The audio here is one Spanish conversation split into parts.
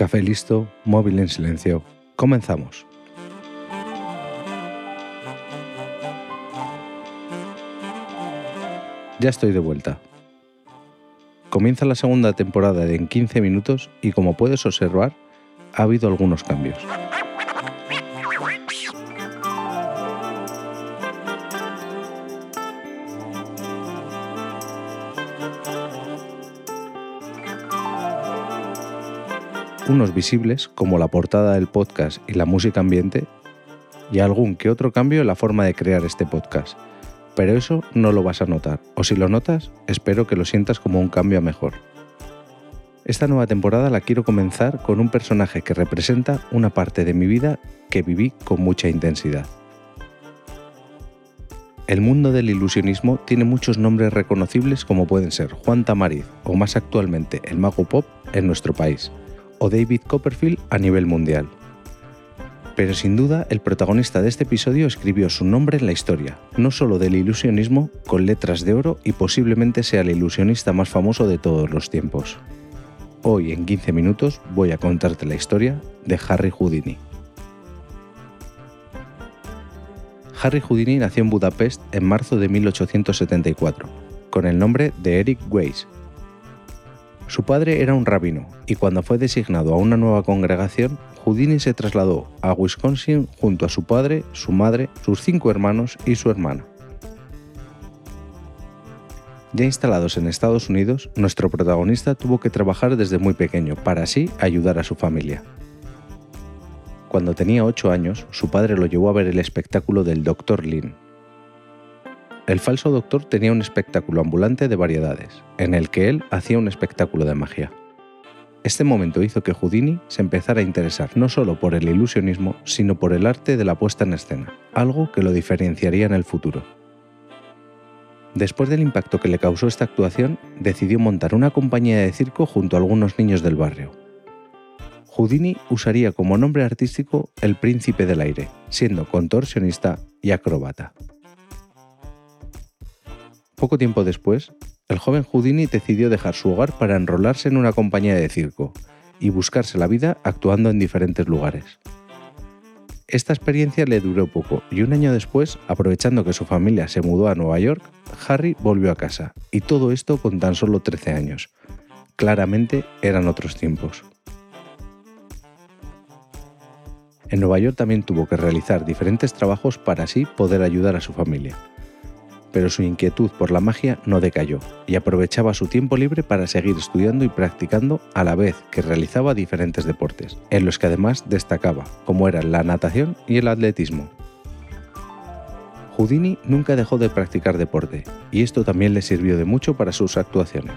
Café listo, móvil en silencio. Comenzamos. Ya estoy de vuelta. Comienza la segunda temporada En 15 minutos y como puedes observar, ha habido algunos cambios. Unos visibles como la portada del podcast y la música ambiente, y algún que otro cambio en la forma de crear este podcast. Pero eso no lo vas a notar, o si lo notas, espero que lo sientas como un cambio a mejor. Esta nueva temporada la quiero comenzar con un personaje que representa una parte de mi vida que viví con mucha intensidad. El mundo del ilusionismo tiene muchos nombres reconocibles como pueden ser Juan Tamariz o más actualmente el mago pop en nuestro país o David Copperfield a nivel mundial. Pero sin duda, el protagonista de este episodio escribió su nombre en la historia, no solo del ilusionismo, con letras de oro y posiblemente sea el ilusionista más famoso de todos los tiempos. Hoy en 15 minutos voy a contarte la historia de Harry Houdini. Harry Houdini nació en Budapest en marzo de 1874, con el nombre de Eric Weiss, su padre era un rabino y cuando fue designado a una nueva congregación, Houdini se trasladó a Wisconsin junto a su padre, su madre, sus cinco hermanos y su hermana. Ya instalados en Estados Unidos, nuestro protagonista tuvo que trabajar desde muy pequeño para así ayudar a su familia. Cuando tenía 8 años, su padre lo llevó a ver el espectáculo del Dr. Lin, el falso doctor tenía un espectáculo ambulante de variedades, en el que él hacía un espectáculo de magia. Este momento hizo que Houdini se empezara a interesar no solo por el ilusionismo, sino por el arte de la puesta en escena, algo que lo diferenciaría en el futuro. Después del impacto que le causó esta actuación, decidió montar una compañía de circo junto a algunos niños del barrio. Houdini usaría como nombre artístico el príncipe del aire, siendo contorsionista y acróbata. Poco tiempo después, el joven Houdini decidió dejar su hogar para enrolarse en una compañía de circo y buscarse la vida actuando en diferentes lugares. Esta experiencia le duró poco y un año después, aprovechando que su familia se mudó a Nueva York, Harry volvió a casa, y todo esto con tan solo 13 años. Claramente eran otros tiempos. En Nueva York también tuvo que realizar diferentes trabajos para así poder ayudar a su familia pero su inquietud por la magia no decayó y aprovechaba su tiempo libre para seguir estudiando y practicando a la vez que realizaba diferentes deportes, en los que además destacaba, como eran la natación y el atletismo. Houdini nunca dejó de practicar deporte, y esto también le sirvió de mucho para sus actuaciones.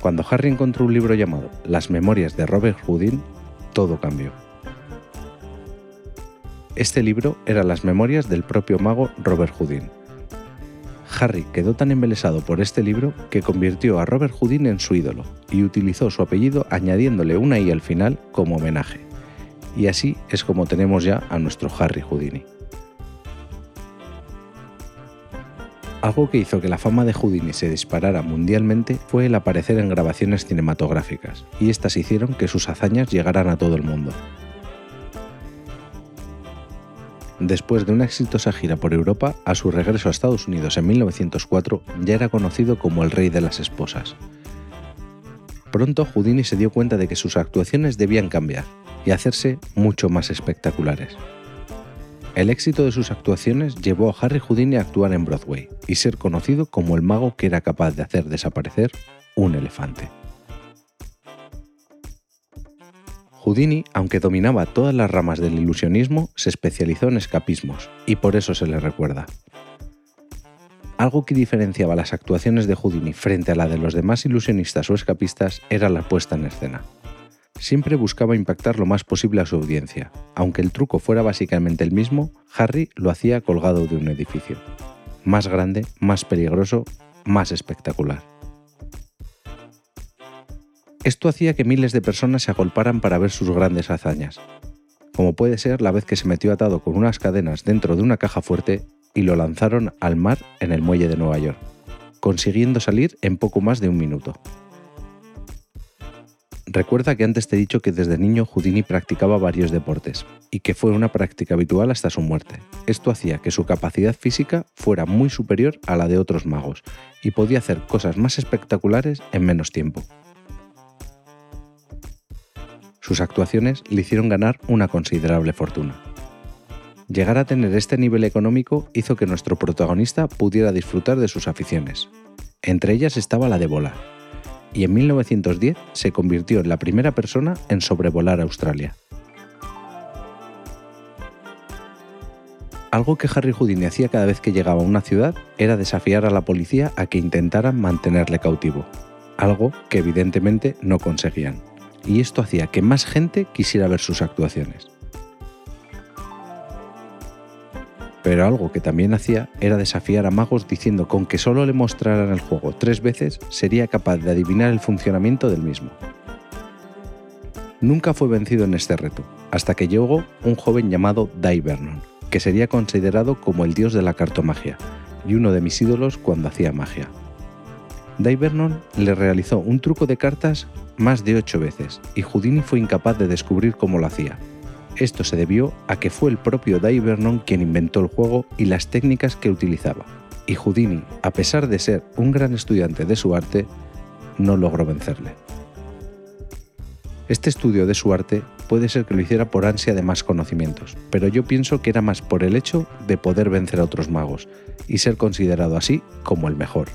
Cuando Harry encontró un libro llamado Las Memorias de Robert Houdin, todo cambió. Este libro era las memorias del propio mago Robert Houdin. Harry quedó tan embelesado por este libro que convirtió a Robert Houdin en su ídolo y utilizó su apellido añadiéndole una i al final como homenaje. Y así es como tenemos ya a nuestro Harry Houdini. Algo que hizo que la fama de Houdini se disparara mundialmente fue el aparecer en grabaciones cinematográficas, y estas hicieron que sus hazañas llegaran a todo el mundo. Después de una exitosa gira por Europa, a su regreso a Estados Unidos en 1904 ya era conocido como el rey de las esposas. Pronto Houdini se dio cuenta de que sus actuaciones debían cambiar y hacerse mucho más espectaculares. El éxito de sus actuaciones llevó a Harry Houdini a actuar en Broadway y ser conocido como el mago que era capaz de hacer desaparecer un elefante. Houdini, aunque dominaba todas las ramas del ilusionismo, se especializó en escapismos, y por eso se le recuerda. Algo que diferenciaba las actuaciones de Houdini frente a la de los demás ilusionistas o escapistas era la puesta en escena. Siempre buscaba impactar lo más posible a su audiencia. Aunque el truco fuera básicamente el mismo, Harry lo hacía colgado de un edificio. Más grande, más peligroso, más espectacular. Esto hacía que miles de personas se agolparan para ver sus grandes hazañas, como puede ser la vez que se metió atado con unas cadenas dentro de una caja fuerte y lo lanzaron al mar en el muelle de Nueva York, consiguiendo salir en poco más de un minuto. Recuerda que antes te he dicho que desde niño Houdini practicaba varios deportes y que fue una práctica habitual hasta su muerte. Esto hacía que su capacidad física fuera muy superior a la de otros magos y podía hacer cosas más espectaculares en menos tiempo. Sus actuaciones le hicieron ganar una considerable fortuna. Llegar a tener este nivel económico hizo que nuestro protagonista pudiera disfrutar de sus aficiones. Entre ellas estaba la de volar y en 1910 se convirtió en la primera persona en sobrevolar Australia. Algo que Harry Houdini hacía cada vez que llegaba a una ciudad era desafiar a la policía a que intentaran mantenerle cautivo, algo que evidentemente no conseguían, y esto hacía que más gente quisiera ver sus actuaciones. pero algo que también hacía era desafiar a magos diciendo con que solo le mostraran el juego tres veces sería capaz de adivinar el funcionamiento del mismo. Nunca fue vencido en este reto, hasta que llegó un joven llamado Dai Vernon, que sería considerado como el dios de la cartomagia y uno de mis ídolos cuando hacía magia. Dai Vernon le realizó un truco de cartas más de ocho veces y Houdini fue incapaz de descubrir cómo lo hacía, esto se debió a que fue el propio Dai Vernon quien inventó el juego y las técnicas que utilizaba, y Houdini, a pesar de ser un gran estudiante de su arte, no logró vencerle. Este estudio de su arte puede ser que lo hiciera por ansia de más conocimientos, pero yo pienso que era más por el hecho de poder vencer a otros magos y ser considerado así como el mejor.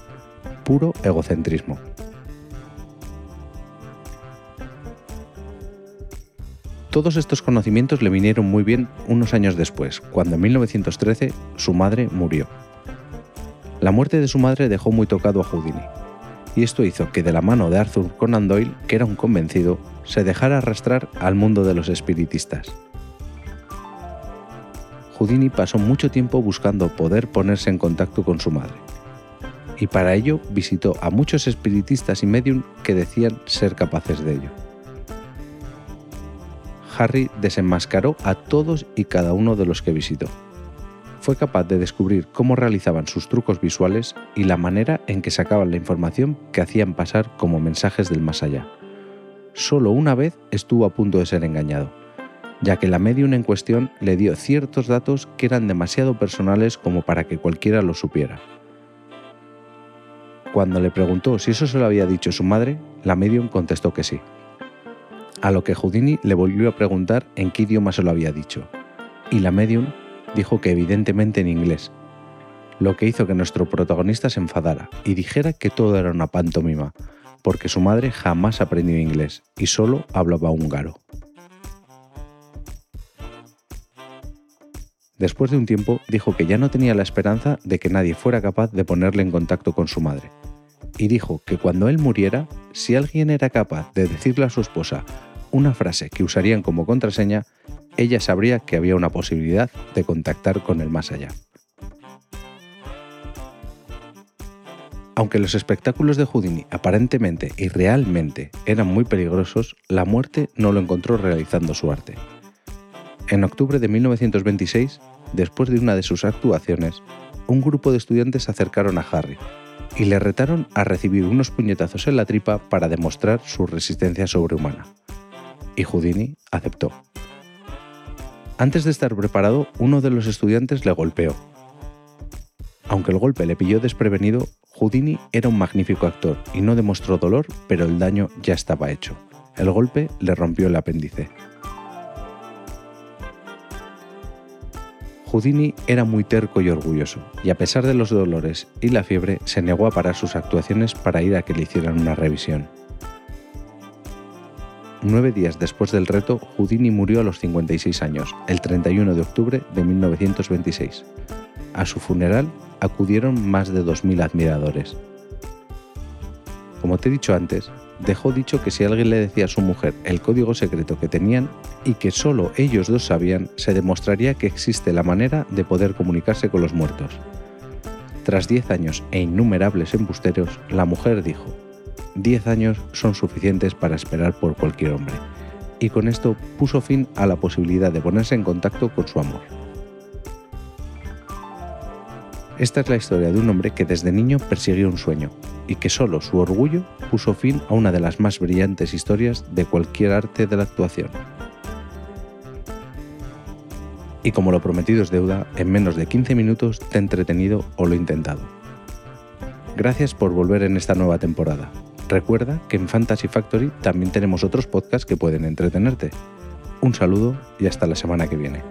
Puro egocentrismo. Todos estos conocimientos le vinieron muy bien unos años después, cuando en 1913 su madre murió. La muerte de su madre dejó muy tocado a Houdini, y esto hizo que de la mano de Arthur Conan Doyle, que era un convencido, se dejara arrastrar al mundo de los espiritistas. Houdini pasó mucho tiempo buscando poder ponerse en contacto con su madre, y para ello visitó a muchos espiritistas y medium que decían ser capaces de ello. Harry desenmascaró a todos y cada uno de los que visitó. Fue capaz de descubrir cómo realizaban sus trucos visuales y la manera en que sacaban la información que hacían pasar como mensajes del más allá. Solo una vez estuvo a punto de ser engañado, ya que la medium en cuestión le dio ciertos datos que eran demasiado personales como para que cualquiera los supiera. Cuando le preguntó si eso se lo había dicho su madre, la medium contestó que sí. A lo que Houdini le volvió a preguntar en qué idioma se lo había dicho, y la medium dijo que evidentemente en inglés, lo que hizo que nuestro protagonista se enfadara y dijera que todo era una pantomima, porque su madre jamás aprendió inglés y solo hablaba húngaro. Después de un tiempo dijo que ya no tenía la esperanza de que nadie fuera capaz de ponerle en contacto con su madre, y dijo que cuando él muriera, si alguien era capaz de decirle a su esposa una frase que usarían como contraseña, ella sabría que había una posibilidad de contactar con el más allá. Aunque los espectáculos de Houdini aparentemente y realmente eran muy peligrosos, la muerte no lo encontró realizando su arte. En octubre de 1926, después de una de sus actuaciones, un grupo de estudiantes se acercaron a Harry y le retaron a recibir unos puñetazos en la tripa para demostrar su resistencia sobrehumana y Houdini aceptó. Antes de estar preparado, uno de los estudiantes le golpeó. Aunque el golpe le pilló desprevenido, Houdini era un magnífico actor y no demostró dolor, pero el daño ya estaba hecho. El golpe le rompió el apéndice. Houdini era muy terco y orgulloso, y a pesar de los dolores y la fiebre, se negó a parar sus actuaciones para ir a que le hicieran una revisión. Nueve días después del reto, Houdini murió a los 56 años, el 31 de octubre de 1926. A su funeral acudieron más de 2.000 admiradores. Como te he dicho antes, dejó dicho que si alguien le decía a su mujer el código secreto que tenían y que solo ellos dos sabían, se demostraría que existe la manera de poder comunicarse con los muertos. Tras 10 años e innumerables embusteros, la mujer dijo, 10 años son suficientes para esperar por cualquier hombre, y con esto puso fin a la posibilidad de ponerse en contacto con su amor. Esta es la historia de un hombre que desde niño persiguió un sueño, y que solo su orgullo puso fin a una de las más brillantes historias de cualquier arte de la actuación. Y como lo prometido es deuda, en menos de 15 minutos te he entretenido o lo he intentado. Gracias por volver en esta nueva temporada. Recuerda que en Fantasy Factory también tenemos otros podcasts que pueden entretenerte. Un saludo y hasta la semana que viene.